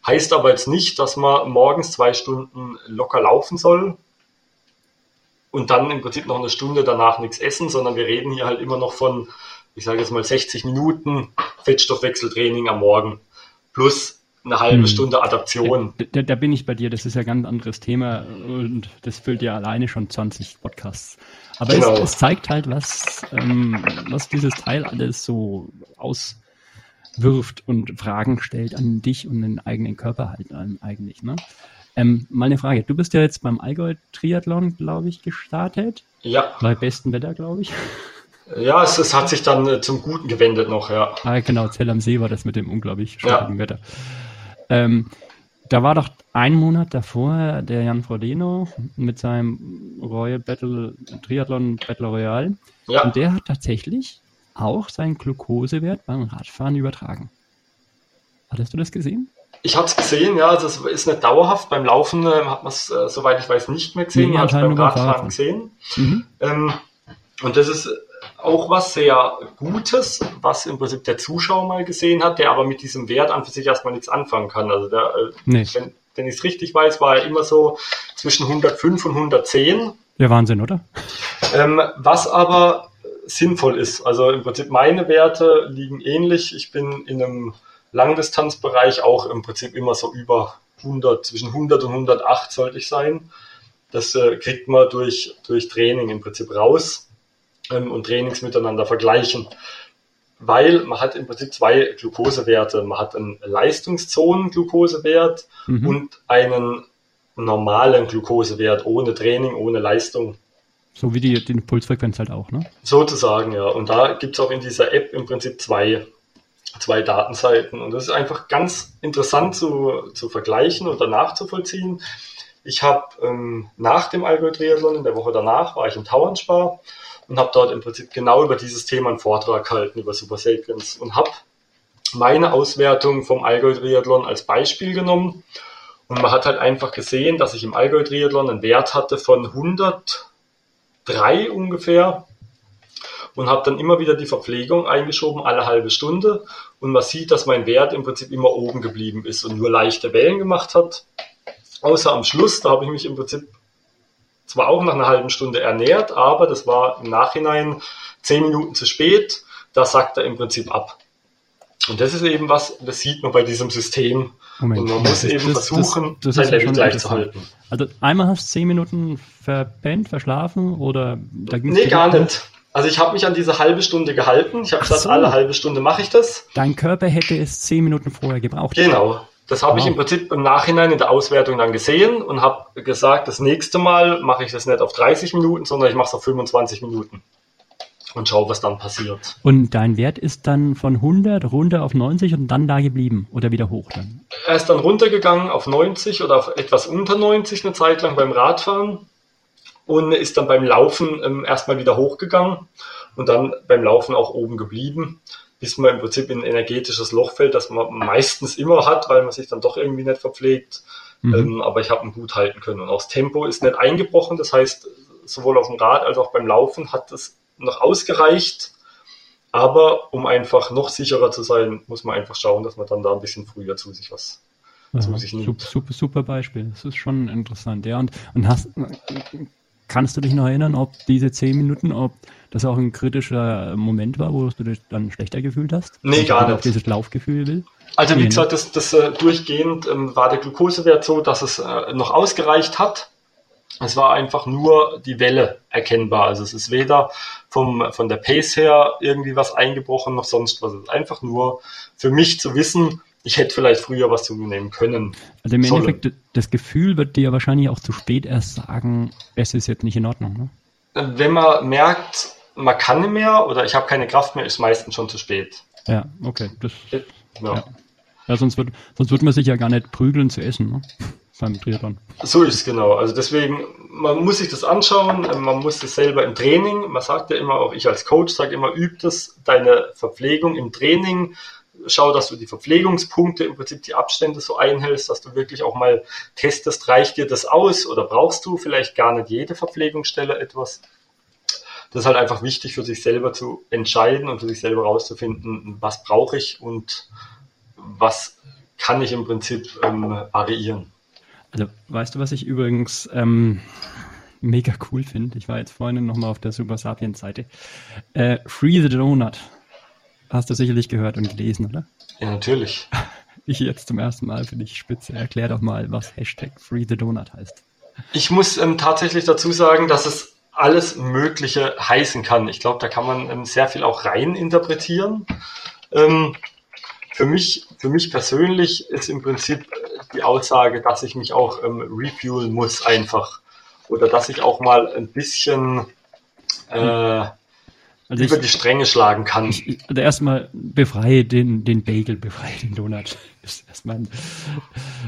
Heißt aber jetzt nicht, dass man morgens zwei Stunden locker laufen soll. und dann im Prinzip noch eine Stunde danach nichts essen, sondern wir reden hier halt immer noch von, ich sage jetzt mal 60 Minuten Fettstoffwechseltraining am Morgen plus eine halbe hm. Stunde Adaption. Da, da, bin ich bei dir, das ist ja ein ganz anderes Thema und das füllt ja alleine schon 20 Podcasts. Aber genau. es, es, zeigt halt, was, ähm, was dieses Teil alles so auswirft und Fragen stellt an dich und den eigenen Körper halt eigentlich. Ne? Ähm, mal eine Frage. Du bist ja jetzt beim Allgäu-Triathlon, glaube ich, gestartet. Ja. Bei bestem Wetter, glaube ich. Ja, es, es, hat sich dann äh, zum Guten gewendet noch, ja. Ah, genau, Zell am See war das mit dem unglaublich schwierigen ja. Wetter. Ähm, da war doch ein Monat davor der Jan Frodeno mit seinem Royal Battle Triathlon Battle Royale. Ja. Und der hat tatsächlich auch seinen Glukosewert beim Radfahren übertragen. Hattest du das gesehen? Ich habe es gesehen, ja, das ist nicht dauerhaft. Beim Laufen äh, hat man es, äh, soweit ich weiß, nicht mehr gesehen. Nee, man hat es beim Radfahren gesehen. Mhm. Ähm, und das ist auch was sehr Gutes, was im Prinzip der Zuschauer mal gesehen hat, der aber mit diesem Wert an für sich erstmal nichts anfangen kann. Also der, äh, nee. wenn, wenn ich es richtig weiß, war er immer so zwischen 105 und 110. Der Wahnsinn, oder? Ähm, was aber sinnvoll ist. Also im Prinzip meine Werte liegen ähnlich. Ich bin in einem Langdistanzbereich auch im Prinzip immer so über 100, zwischen 100 und 108 sollte ich sein. Das äh, kriegt man durch, durch Training im Prinzip raus ähm, und Trainings miteinander vergleichen. Weil man hat im Prinzip zwei Glukosewerte. Man hat einen Leistungszonen-Glukosewert mhm. und einen normalen Glukosewert ohne Training, ohne Leistung. So wie die, die Pulsfrequenz halt auch, ne? Sozusagen, ja. Und da gibt es auch in dieser App im Prinzip zwei, zwei Datenseiten. Und das ist einfach ganz interessant zu, zu vergleichen und danach zu vollziehen. Ich habe ähm, nach dem Allgäu-Triathlon, in der Woche danach, war ich im Tauernspar und habe dort im Prinzip genau über dieses Thema einen Vortrag gehalten, über Super Sapiens und habe meine Auswertung vom Allgäu-Triathlon als Beispiel genommen. Und man hat halt einfach gesehen, dass ich im Allgäu-Triathlon einen Wert hatte von 103 ungefähr und habe dann immer wieder die Verpflegung eingeschoben, alle halbe Stunde. Und man sieht, dass mein Wert im Prinzip immer oben geblieben ist und nur leichte Wellen gemacht hat. Außer am Schluss, da habe ich mich im Prinzip zwar auch nach einer halben Stunde ernährt, aber das war im Nachhinein zehn Minuten zu spät. Da sagt er im Prinzip ab. Und das ist eben was, das sieht man bei diesem System. Moment, und man muss das, eben das, versuchen, das, sein Level gleich zu halten. Also einmal hast du zehn Minuten verpennt, verschlafen oder da ging Nee, gar nicht. Also ich habe mich an diese halbe Stunde gehalten. Ich habe gesagt, so. alle halbe Stunde mache ich das. Dein Körper hätte es zehn Minuten vorher gebraucht. Genau. Das habe wow. ich im Prinzip im Nachhinein in der Auswertung dann gesehen und habe gesagt, das nächste Mal mache ich das nicht auf 30 Minuten, sondern ich mache es auf 25 Minuten und schaue, was dann passiert. Und dein Wert ist dann von 100 runter auf 90 und dann da geblieben oder wieder hoch dann? Er ist dann runtergegangen auf 90 oder auf etwas unter 90 eine Zeit lang beim Radfahren und ist dann beim Laufen ähm, erstmal wieder hochgegangen und dann beim Laufen auch oben geblieben bis man im Prinzip in ein energetisches Loch fällt, das man meistens immer hat, weil man sich dann doch irgendwie nicht verpflegt. Mhm. Ähm, aber ich habe ihn gut halten können. Und auch das Tempo ist nicht eingebrochen. Das heißt, sowohl auf dem Rad als auch beim Laufen hat es noch ausgereicht. Aber um einfach noch sicherer zu sein, muss man einfach schauen, dass man dann da ein bisschen früher zu sich was ja, zu sich nimmt. Super, super Beispiel. Das ist schon interessant. Ja, und, und hast, kannst du dich noch erinnern, ob diese zehn Minuten, ob das auch ein kritischer Moment war, wo du dich dann schlechter gefühlt hast? Nee, gar nicht. dieses Laufgefühl will? Also wie nee, gesagt, das, das äh, durchgehend ähm, war der Glukosewert so, dass es äh, noch ausgereicht hat. Es war einfach nur die Welle erkennbar. Also es ist weder vom, von der Pace her irgendwie was eingebrochen noch sonst was. Es ist einfach nur für mich zu wissen, ich hätte vielleicht früher was zunehmen können. Also im Endeffekt, das Gefühl wird dir wahrscheinlich auch zu spät erst sagen, es ist jetzt nicht in Ordnung. Ne? Wenn man merkt, man kann nicht mehr oder ich habe keine Kraft mehr, ist meistens schon zu spät. Ja, okay. Das, ja. ja. ja sonst, wird, sonst wird man sich ja gar nicht prügeln zu essen, ne? beim Triathlon. So ist es genau. Also deswegen, man muss sich das anschauen, man muss es selber im Training, man sagt ja immer, auch ich als Coach sage immer, üb das, deine Verpflegung im Training, schau, dass du die Verpflegungspunkte, im Prinzip die Abstände so einhältst, dass du wirklich auch mal testest, reicht dir das aus oder brauchst du vielleicht gar nicht jede Verpflegungsstelle etwas das ist halt einfach wichtig für sich selber zu entscheiden und für sich selber rauszufinden, was brauche ich und was kann ich im Prinzip ähm, variieren. Also weißt du, was ich übrigens ähm, mega cool finde. Ich war jetzt vorhin nochmal auf der Super Sapiens Seite. Äh, Free the Donut. Hast du sicherlich gehört und gelesen, oder? Ja, natürlich. Ich jetzt zum ersten Mal finde ich spitze. Erklär doch mal, was Hashtag Free the Donut heißt. Ich muss ähm, tatsächlich dazu sagen, dass es alles Mögliche heißen kann. Ich glaube, da kann man ähm, sehr viel auch rein interpretieren. Ähm, für mich, für mich persönlich ist im Prinzip die Aussage, dass ich mich auch ähm, refuelen muss einfach. Oder dass ich auch mal ein bisschen äh, also über ich, die Stränge schlagen kann. Ich, also erstmal befreie den, den Bagel, befreie den Donut. Das ist erstmal ein,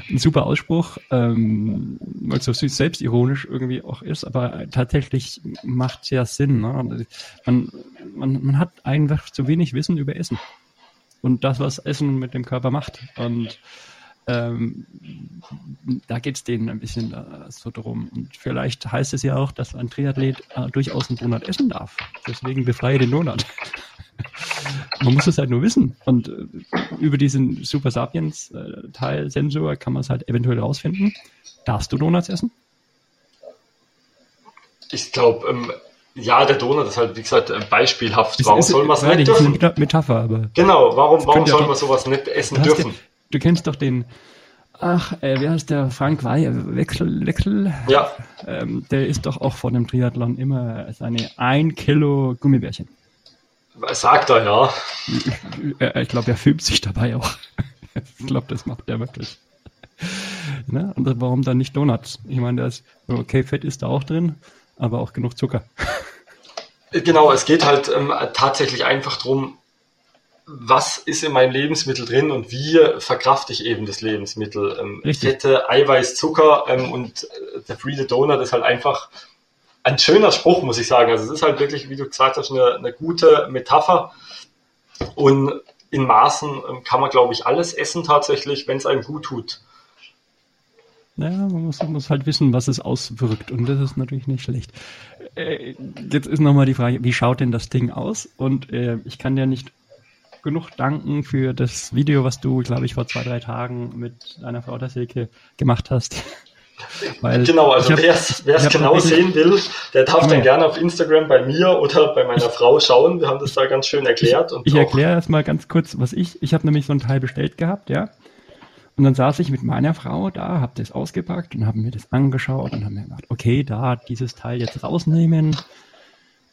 ein super Ausspruch, ähm, weil es so süß selbstironisch irgendwie auch ist, aber tatsächlich macht es ja Sinn. Ne? Man, man, man hat einfach zu wenig Wissen über Essen und das, was Essen mit dem Körper macht. Und ähm, da geht es denen ein bisschen äh, so drum. Und vielleicht heißt es ja auch, dass ein Triathlet äh, durchaus einen Donut essen darf. Deswegen befreie den Donut. man muss es halt nur wissen. Und äh, über diesen Super Sapiens äh, Sensor kann man es halt eventuell rausfinden. Darfst du Donuts essen? Ich glaube, ähm, ja, der Donut ist halt, wie gesagt, beispielhaft. Warum ist, soll man es nicht dürfen? Eine Metapher, aber. Genau, warum, warum soll man sowas nicht essen dürfen? Du kennst doch den, ach, äh, wer heißt der Frank Wey, Wechsel, Wechsel? Ja. Ähm, der isst doch auch vor dem Triathlon immer seine ein Kilo Gummibärchen. Sagt er, ja. Ich, glaube, er filmt sich dabei auch. Ich glaube, das macht er wirklich. Ne? Und warum dann nicht Donuts? Ich meine, da ist, okay, Fett ist da auch drin, aber auch genug Zucker. Genau, es geht halt ähm, tatsächlich einfach darum, was ist in meinem Lebensmittel drin und wie verkrafte ich eben das Lebensmittel. Ähm, Fette, Eiweiß, Zucker ähm, und äh, der Free the Donut ist halt einfach ein schöner Spruch, muss ich sagen. Also es ist halt wirklich, wie du gesagt hast, eine, eine gute Metapher. Und in Maßen ähm, kann man, glaube ich, alles essen tatsächlich, wenn es einem gut tut. Ja, man muss, muss, halt wissen, was es auswirkt und das ist natürlich nicht schlecht. Äh, jetzt ist nochmal die Frage, wie schaut denn das Ding aus? Und äh, ich kann dir nicht genug danken für das Video, was du, glaube ich, vor zwei, drei Tagen mit deiner Frau der Silke gemacht hast. Weil genau, also wer es genau sehen will, der darf dann gerne auf Instagram bei mir oder bei meiner Frau schauen. Wir haben das da ganz schön erklärt. ich, ich erkläre erstmal ganz kurz, was ich, ich habe nämlich so ein Teil bestellt gehabt, ja. Und dann saß ich mit meiner Frau da, habe das ausgepackt und habe mir das angeschaut und habe mir gedacht, okay, da dieses Teil jetzt rausnehmen,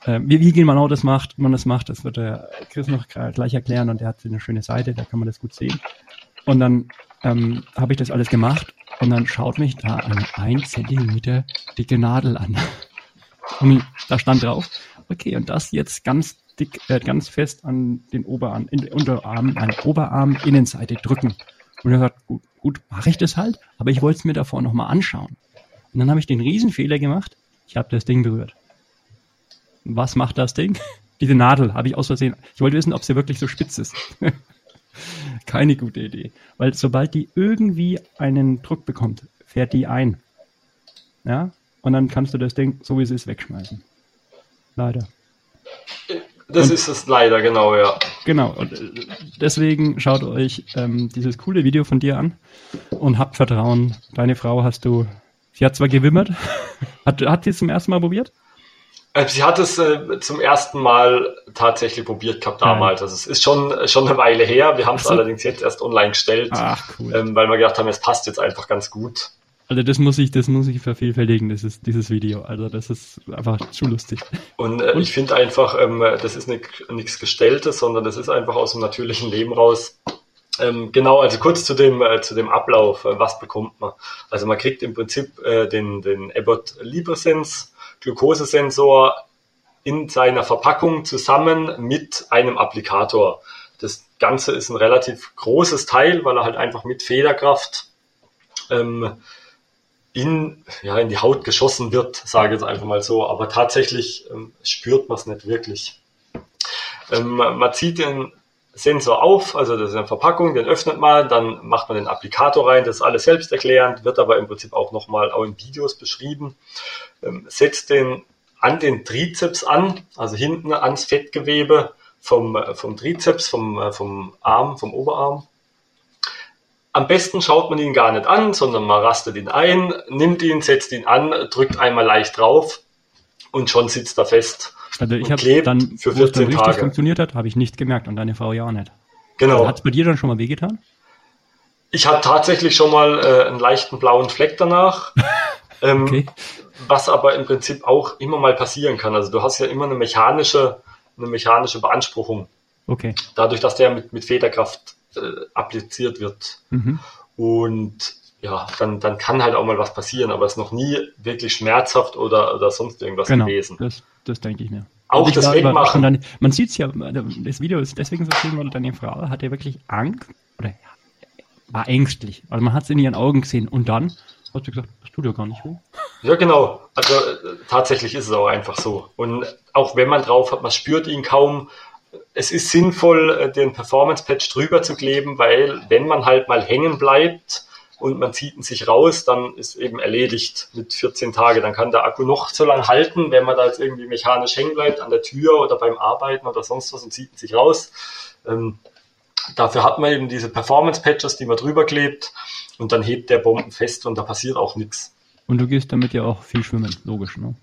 wie, wie genau das macht, man das macht, das wird der Chris noch gleich erklären und der hat eine schöne Seite, da kann man das gut sehen. Und dann ähm, habe ich das alles gemacht und dann schaut mich da eine ein Zentimeter dicke Nadel an. Und da stand drauf, okay, und das jetzt ganz dick, äh, ganz fest an den Oberarm, in den Unterarm, an Oberarm, Innenseite drücken. Und er sagt, gut, gut mache ich das halt, aber ich wollte es mir davor nochmal anschauen. Und dann habe ich den Riesenfehler gemacht, ich habe das Ding berührt was macht das Ding? Diese Nadel habe ich aus Versehen. Ich wollte wissen, ob sie wirklich so spitz ist. Keine gute Idee. Weil sobald die irgendwie einen Druck bekommt, fährt die ein. Ja? Und dann kannst du das Ding, so wie es ist, wegschmeißen. Leider. Das und, ist es leider, genau, ja. Genau. Und äh, deswegen schaut euch ähm, dieses coole Video von dir an und habt Vertrauen. Deine Frau hast du, sie hat zwar gewimmert, hat, hat sie es zum ersten Mal probiert? Äh, sie hat es äh, zum ersten Mal tatsächlich probiert gehabt damals. Also es ist schon, schon eine Weile her. Wir haben es so. allerdings jetzt erst online gestellt, Ach, cool. ähm, weil wir gedacht haben, es passt jetzt einfach ganz gut. Also das muss ich, das muss ich vervielfältigen, ist, dieses Video. Also das ist einfach zu lustig. Und, äh, Und? ich finde einfach, ähm, das ist nichts Gestelltes, sondern das ist einfach aus dem natürlichen Leben raus. Ähm, genau, also kurz zu dem, äh, zu dem Ablauf, äh, was bekommt man? Also man kriegt im Prinzip äh, den, den Abbott LibreSense Glukosesensor in seiner Verpackung zusammen mit einem Applikator. Das Ganze ist ein relativ großes Teil, weil er halt einfach mit Federkraft ähm, in, ja, in die Haut geschossen wird, sage ich jetzt einfach mal so. Aber tatsächlich ähm, spürt man es nicht wirklich. Ähm, man zieht den Sensor auf, also das ist eine Verpackung, den öffnet man, dann macht man den Applikator rein, das ist alles selbsterklärend, wird aber im Prinzip auch nochmal auch in Videos beschrieben. Ähm, setzt den an den Trizeps an, also hinten ans Fettgewebe vom, äh, vom Trizeps, vom, äh, vom Arm, vom Oberarm. Am besten schaut man ihn gar nicht an, sondern man rastet ihn ein, nimmt ihn, setzt ihn an, drückt einmal leicht drauf und schon sitzt er fest. Also ich habe dann, für wo es dann 14 richtig Tage. funktioniert hat, habe ich nicht gemerkt und deine Frau ja auch nicht. Genau. Hat es bei dir dann schon mal wehgetan? Ich hatte tatsächlich schon mal äh, einen leichten blauen Fleck danach. ähm, Okay. was aber im Prinzip auch immer mal passieren kann. Also du hast ja immer eine mechanische, eine mechanische Beanspruchung, Okay. dadurch, dass der mit, mit Federkraft äh, appliziert wird. Mhm. Und ja, dann, dann kann halt auch mal was passieren, aber es ist noch nie wirklich schmerzhaft oder, oder sonst irgendwas Genau, gewesen. das, das denke ich mir. Auch Und ich das Wegmachen. Dann, man sieht es ja, das Video ist deswegen so schön, weil deine Frau hatte wirklich Angst oder war ängstlich. Also man hat es in ihren Augen gesehen und dann hat sie gesagt, das tut ja gar nicht weh. Ja, genau. Also äh, tatsächlich ist es auch einfach so. Und auch wenn man drauf hat, man spürt ihn kaum. Es ist sinnvoll, äh, den Performance-Patch drüber zu kleben, weil wenn man halt mal hängen bleibt und man zieht ihn sich raus, dann ist eben erledigt mit 14 Tagen. Dann kann der Akku noch so lange halten, wenn man da jetzt irgendwie mechanisch hängen bleibt an der Tür oder beim Arbeiten oder sonst was und zieht ihn sich raus. Ähm, dafür hat man eben diese Performance-Patches, die man drüber klebt und dann hebt der Bomben fest und da passiert auch nichts. Und du gehst damit ja auch viel schwimmen, logisch, ne?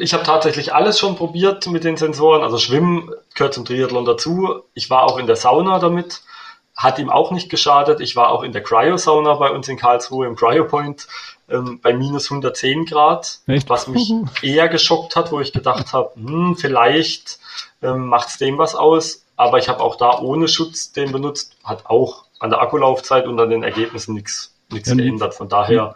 Ich habe tatsächlich alles schon probiert mit den Sensoren. Also Schwimmen gehört zum Triathlon dazu. Ich war auch in der Sauna damit. Hat ihm auch nicht geschadet. Ich war auch in der Cryo-Sauna bei uns in Karlsruhe im Cryo-Point ähm, bei minus 110 Grad, Echt? was mich eher geschockt hat, wo ich gedacht habe, hm, vielleicht ähm, macht es dem was aus. Aber ich habe auch da ohne Schutz den benutzt. Hat auch an der Akkulaufzeit und an den Ergebnissen nichts nichts Ja, wie- geändert. Von daher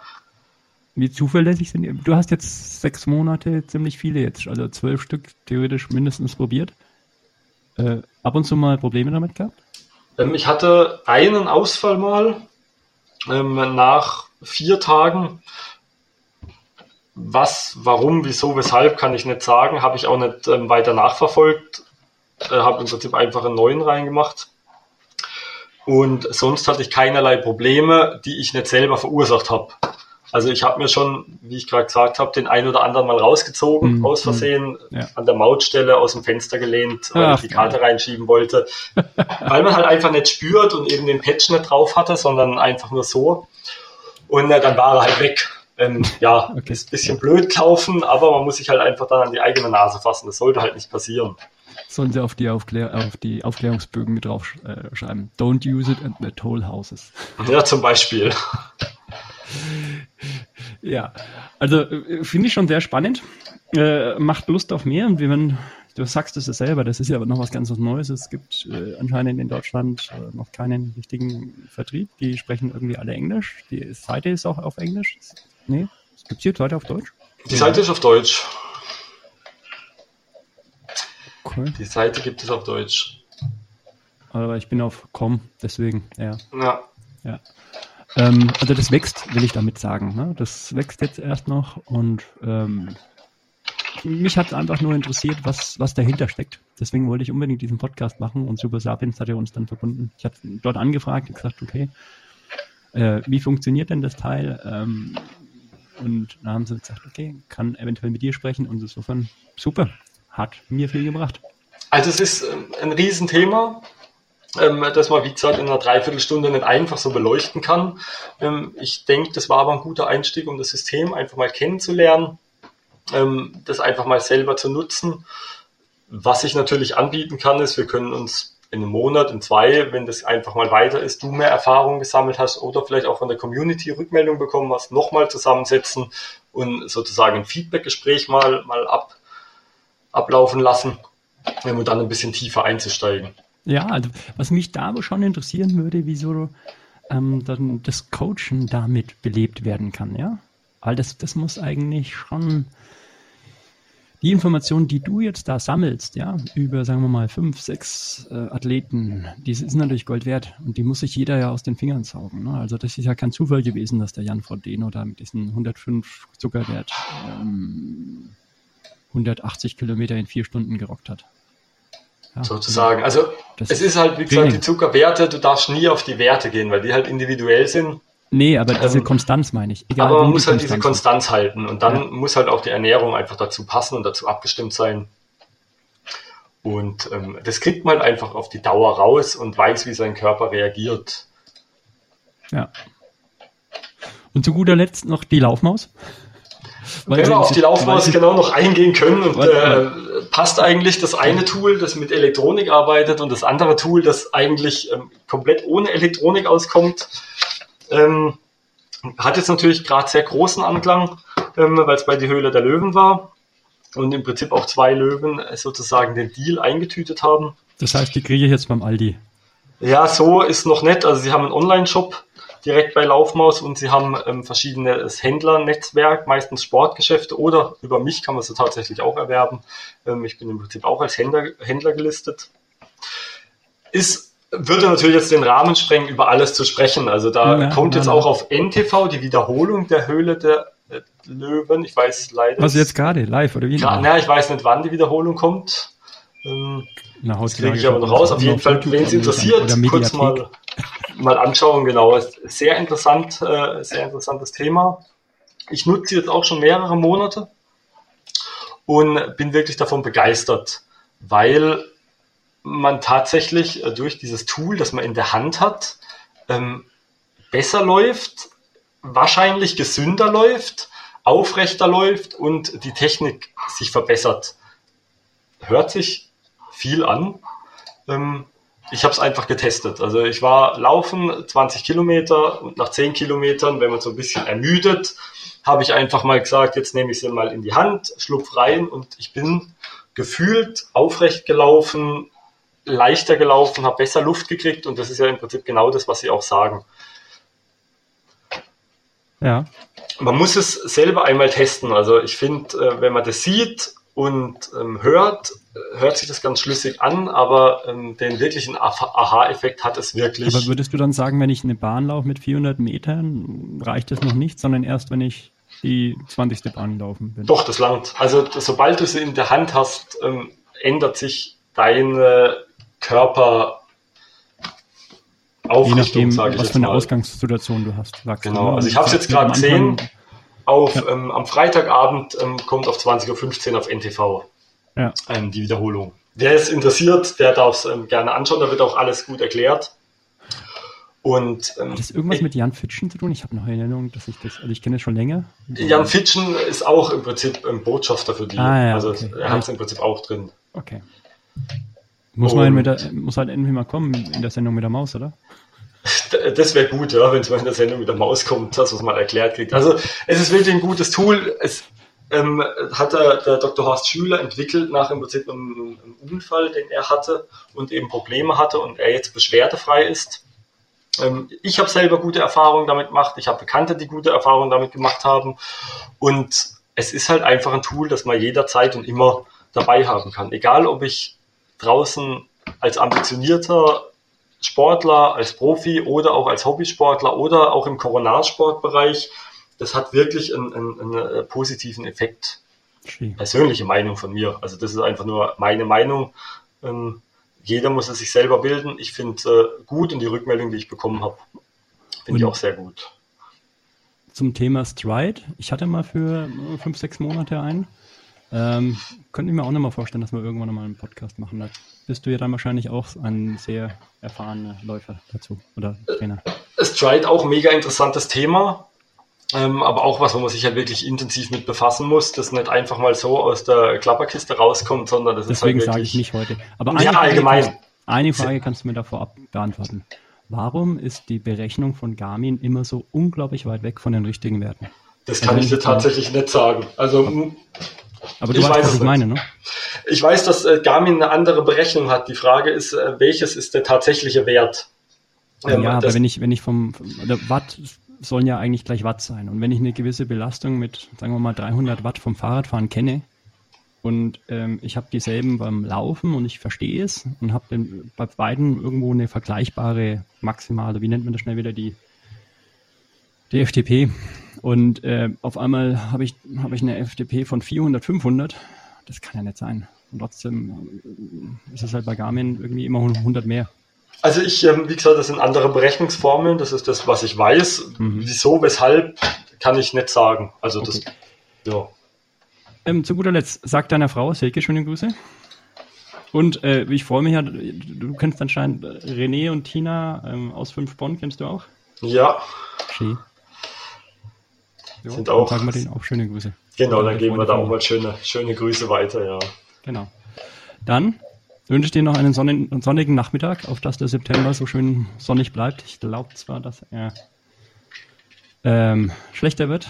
Wie zuverlässig sind die? Du hast jetzt sechs Monate ziemlich viele jetzt, also zwölf Stück theoretisch mindestens probiert. Äh, ab und zu mal Probleme damit gehabt? Ähm, ich hatte einen Ausfall mal ähm, nach vier Tagen. Was, warum, wieso, weshalb, kann ich nicht sagen. Habe ich auch nicht ähm, weiter nachverfolgt. Äh, habe im Prinzip einfach einen neuen reingemacht. Und sonst hatte ich keinerlei Probleme, die ich nicht selber verursacht habe. Also ich habe mir schon, wie ich gerade gesagt habe, den einen oder anderen mal rausgezogen, Mhm, aus Versehen, ja. an der Mautstelle aus dem Fenster gelehnt, weil Ach, ich die Karte reinschieben wollte. weil man halt einfach nicht spürt und eben den Patch nicht drauf hatte, sondern einfach nur so. Und äh, dann war er halt weg. Ähm, ja, Okay. ist ein bisschen blöd gelaufen, aber man muss sich halt einfach dann an die eigene Nase fassen. Das sollte halt nicht passieren. Sollen sie auf die, Aufklär auf die Aufklärungsbögen mit drauf äh, schreiben. Don't use it and the toll houses. Ja, zum Beispiel. Ja, also äh, finde ich schon sehr spannend. Äh, macht Lust auf mehr. Und wie man, du sagst es ja selber, das ist ja aber noch was ganz was Neues. Es gibt äh, anscheinend in Deutschland äh, noch keinen richtigen Vertrieb. Die sprechen irgendwie alle Englisch. Die Seite ist auch auf Englisch. Nee, es gibt hier Seite auf Deutsch. Die Seite ist auf Deutsch. Cool. Die Seite gibt es auf Deutsch. Aber ich bin auf com, deswegen, ja. Ja. Ja. Ähm, also das wächst, will ich damit sagen. Ne? Das wächst jetzt erst noch und ähm, mich hat einfach nur interessiert, was, was dahinter steckt. Deswegen wollte ich unbedingt diesen Podcast machen und Super Sapiens hat ja uns dann verbunden. Ich habe dort angefragt und gesagt, okay, äh, wie funktioniert denn das Teil? Ähm, und dann haben sie gesagt, okay, kann eventuell mit dir sprechen und insofern super, hat mir viel gebracht. Also es ist ähm, ein Riesenthema, ähm, das man, wie gesagt, in einer Dreiviertelstunde nicht einfach so beleuchten kann. Ähm, ich denke, das war aber ein guter Einstieg, um das System einfach mal kennenzulernen, ähm, das einfach mal selber zu nutzen. Was ich natürlich anbieten kann, ist, wir können uns in einem Monat, in zwei, wenn das einfach mal weiter ist, du mehr Erfahrung gesammelt hast oder vielleicht auch von der Community Rückmeldung bekommen hast, nochmal zusammensetzen und sozusagen ein Feedback-Gespräch mal, mal ab, ablaufen lassen, um dann ein bisschen tiefer einzusteigen. Ja, also was mich da aber schon interessieren würde, wieso ähm, dann das Coachen damit belebt werden kann, ja? Weil das, das muss eigentlich schon die Informationen, die du jetzt da sammelst, ja, über, sagen wir mal, fünf, sechs äh, Athleten, die sind natürlich Gold wert und die muss sich jeder ja aus den Fingern saugen. Ne? Also das ist ja kein Zufall gewesen, dass der Jan Frodeno da mit diesem 105 Zuckerwert ähm, 180 Kilometer in vier Stunden gerockt hat. Ja, sozusagen. Also das es ist halt, wie gesagt, die Zuckerwerte, du darfst nie auf die Werte gehen, weil die halt individuell sind. Nee, aber diese Ähm, Konstanz meine ich. Egal, aber man muss die halt diese ist. Konstanz halten und dann Ja. muss halt auch die Ernährung einfach dazu passen und dazu abgestimmt sein. Und ähm, das kriegt man halt einfach auf die Dauer raus und weiß, wie sein Körper reagiert. Ja. Und zu guter Letzt noch die Laufmaus. Wenn wir auf die Laufmaus genau noch eingehen können, und, äh, passt eigentlich das eine Tool, das mit Elektronik arbeitet und das andere Tool, das eigentlich ähm, komplett ohne Elektronik auskommt. Ähm, hat jetzt natürlich gerade sehr großen Anklang, ähm, weil es bei die Höhle der Löwen war und im Prinzip auch zwei Löwen sozusagen den Deal eingetütet haben. Das heißt, die kriege ich jetzt beim Aldi. Ja, so ist noch nett. Also sie haben einen Online-Shop direkt bei Laufmaus und sie haben ähm, verschiedenes Händlernetzwerk, meistens Sportgeschäfte oder über mich kann man sie tatsächlich auch erwerben. Ähm, ich bin im Prinzip auch als Händler, Händler gelistet. Ist, würde natürlich jetzt den Rahmen sprengen, über alles zu sprechen. Also da ja, kommt ja, jetzt ja. auch auf NTV die Wiederholung der Höhle der äh, Löwen. Ich weiß leider. Was jetzt gerade? Live oder wie? Ja, na, ich weiß nicht, wann die Wiederholung kommt. Ähm, Na, das kriege ich aber noch raus. Auf jeden Fall, wenn es interessiert, kurz mal, mal anschauen. Genau, sehr interessant, äh, sehr interessantes Thema. Ich nutze jetzt auch schon mehrere Monate und bin wirklich davon begeistert, weil man tatsächlich äh, durch dieses Tool, das man in der Hand hat, ähm, besser läuft, wahrscheinlich gesünder läuft, aufrechter läuft und die Technik sich verbessert. Hört sich viel an. Ähm, ich habe es einfach getestet. Also ich war laufen 20 Kilometer und nach 10 Kilometern, wenn man so ein bisschen ermüdet, habe ich einfach mal gesagt, jetzt nehme ich sie mal in die Hand, schlupf rein und ich bin gefühlt aufrecht gelaufen, leichter gelaufen, habe besser Luft gekriegt und das ist ja im Prinzip genau das, was sie auch sagen. Ja. Man muss es selber einmal testen. Also ich finde, äh, wenn man das sieht und ähm, hört, hört sich das ganz schlüssig an, aber ähm, den wirklichen Aha-Effekt hat es wirklich. Aber würdest du dann sagen, wenn ich eine Bahn laufe mit 400 Metern, reicht das noch nicht, sondern erst, wenn ich die 20. Bahn laufen bin? Doch, das langt. Also sobald du sie in der Hand hast, ähm, ändert sich deine Körper Aufrichtung, Je nachdem, was für eine mal. Ausgangssituation du hast. Genau, also ich habe es jetzt gerade gesehen auf, ja. ähm, am Freitagabend ähm, kommt auf 20.15 Uhr auf NTV ja. ähm, die Wiederholung. Wer es interessiert, der darf es ähm, gerne anschauen, da wird auch alles gut erklärt. Und, ähm, Hat das irgendwas ich, mit Jan Fitschen zu tun? Ich habe noch Erinnerung, dass ich das, also ich kenne es schon länger. Jan Fitschen ist auch im Prinzip ein Botschafter für die. Ah, ja, also okay. er hat es im Prinzip auch drin. Okay. Muss, man mit der, muss halt irgendwie mal kommen in der Sendung mit der Maus, oder? Das wäre gut, ja, wenn es mal in der Sendung mit der Maus kommt, dass man mal erklärt kriegt. Also es ist wirklich ein gutes Tool. Es ähm, hat der, der Dr. Horst Schüler entwickelt nach im Prinzip einem, einem, Unfall, den er hatte und eben Probleme hatte und er jetzt beschwerdefrei ist. Ähm, ich habe selber gute Erfahrungen damit gemacht. Ich habe Bekannte, die gute Erfahrungen damit gemacht haben. Und es ist halt einfach ein Tool, das man jederzeit und immer dabei haben kann. Egal, ob ich draußen als ambitionierter Sportler, als Profi oder auch als Hobbysportler oder auch im Coronarsportbereich, das hat wirklich einen, einen, einen äh, positiven Effekt. Schön. Persönliche Meinung von mir. Also das ist einfach nur meine Meinung. Ähm, jeder muss es sich selber bilden. Ich finde äh, gut und die Rückmeldung, die ich bekommen habe, finde ich auch sehr gut. Zum Thema Stride. Ich hatte mal für äh, fünf, sechs Monate einen. Ähm, könnte ich mir auch noch mal vorstellen, dass wir irgendwann noch mal einen Podcast machen. Bist du ja dann wahrscheinlich auch ein sehr erfahrener Läufer dazu oder Trainer. Stride auch mega interessantes Thema. Ähm, aber auch was, wo man sich halt wirklich intensiv mit befassen muss, das nicht einfach mal so aus der Klapperkiste rauskommt, sondern das Deswegen ist halt wirklich... Deswegen sage ich nicht heute. Aber eine ja, Frage allgemein. Kannst, eine Frage kannst du mir da vorab beantworten. Warum ist die Berechnung von Garmin immer so unglaublich weit weg von den richtigen Werten? Das kann also ich dir tatsächlich nicht sagen. Also aber du ich weißt, was ich meine, ne? Ich weiß, dass äh, Garmin eine andere Berechnung hat. Die Frage ist, äh, welches ist der tatsächliche Wert? Ähm, ja, aber wenn ich, wenn ich vom, Watt sollen ja eigentlich gleich Watt sein. Und wenn ich eine gewisse Belastung mit, sagen wir mal, 300 Watt vom Fahrradfahren kenne und ähm, ich habe dieselben beim Laufen und ich verstehe es und habe bei beiden irgendwo eine vergleichbare maximale, wie nennt man das schnell wieder, die, die FTP. Und äh, auf einmal habe ich, hab ich eine FTP von 400, 500. Das kann ja nicht sein. Und trotzdem ist es halt bei Garmin irgendwie immer 100 mehr. Also ich, ähm, wie gesagt, das sind andere Berechnungsformeln, das ist das, was ich weiß. Mhm. Wieso, weshalb, kann ich nicht sagen. Also okay. das, ja. Ähm, zu guter Letzt, sag deiner Frau, Silke, schöne Grüße. Und äh, ich freue mich ja, du kennst anscheinend René und Tina ähm, aus 5 Bonn, kennst du auch? Ja. Schön. Jo, sind auch, sagen wir denen auch schöne Grüße. Genau, dann geben wir da auch mal schöne, schöne Grüße weiter, ja. Genau. Dann wünsche ich dir noch einen sonnigen, sonnigen Nachmittag, auf dass der September so schön sonnig bleibt. Ich glaube zwar, dass er ähm, schlechter wird.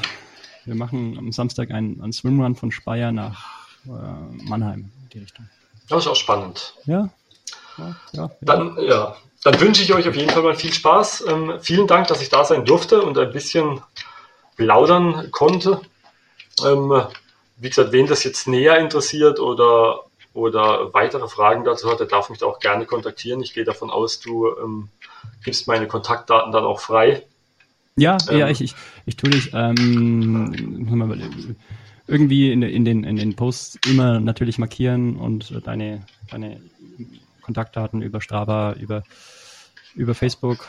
Wir machen am Samstag einen, einen Swimrun von Speyer nach äh, Mannheim in die Richtung. Das ist auch spannend. Ja. ja, ja dann, ja. Dann wünsche ich euch auf jeden Fall mal viel Spaß. Ähm, vielen Dank, dass ich da sein durfte und ein bisschen plaudern konnte. Ähm, wie gesagt, wen das jetzt näher interessiert oder, oder weitere Fragen dazu hat, der darf mich da auch gerne kontaktieren. Ich gehe davon aus, du ähm, gibst meine Kontaktdaten dann auch frei. Ja, ähm, ja, ich, ich, ich tue dich ähm, irgendwie in, in, den, in den Posts immer natürlich markieren und deine, deine Kontaktdaten über Strava, über, über Facebook,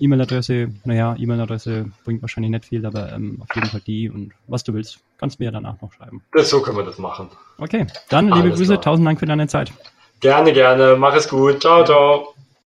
E-Mail-Adresse, naja, E-Mail-Adresse bringt wahrscheinlich nicht viel, aber ähm, auf jeden Fall die und was du willst, kannst du mir danach noch schreiben. Das, so können wir das machen. Okay, dann liebe Grüße, klar. tausend Dank für deine Zeit. Gerne, gerne, mach es gut, ciao, ciao.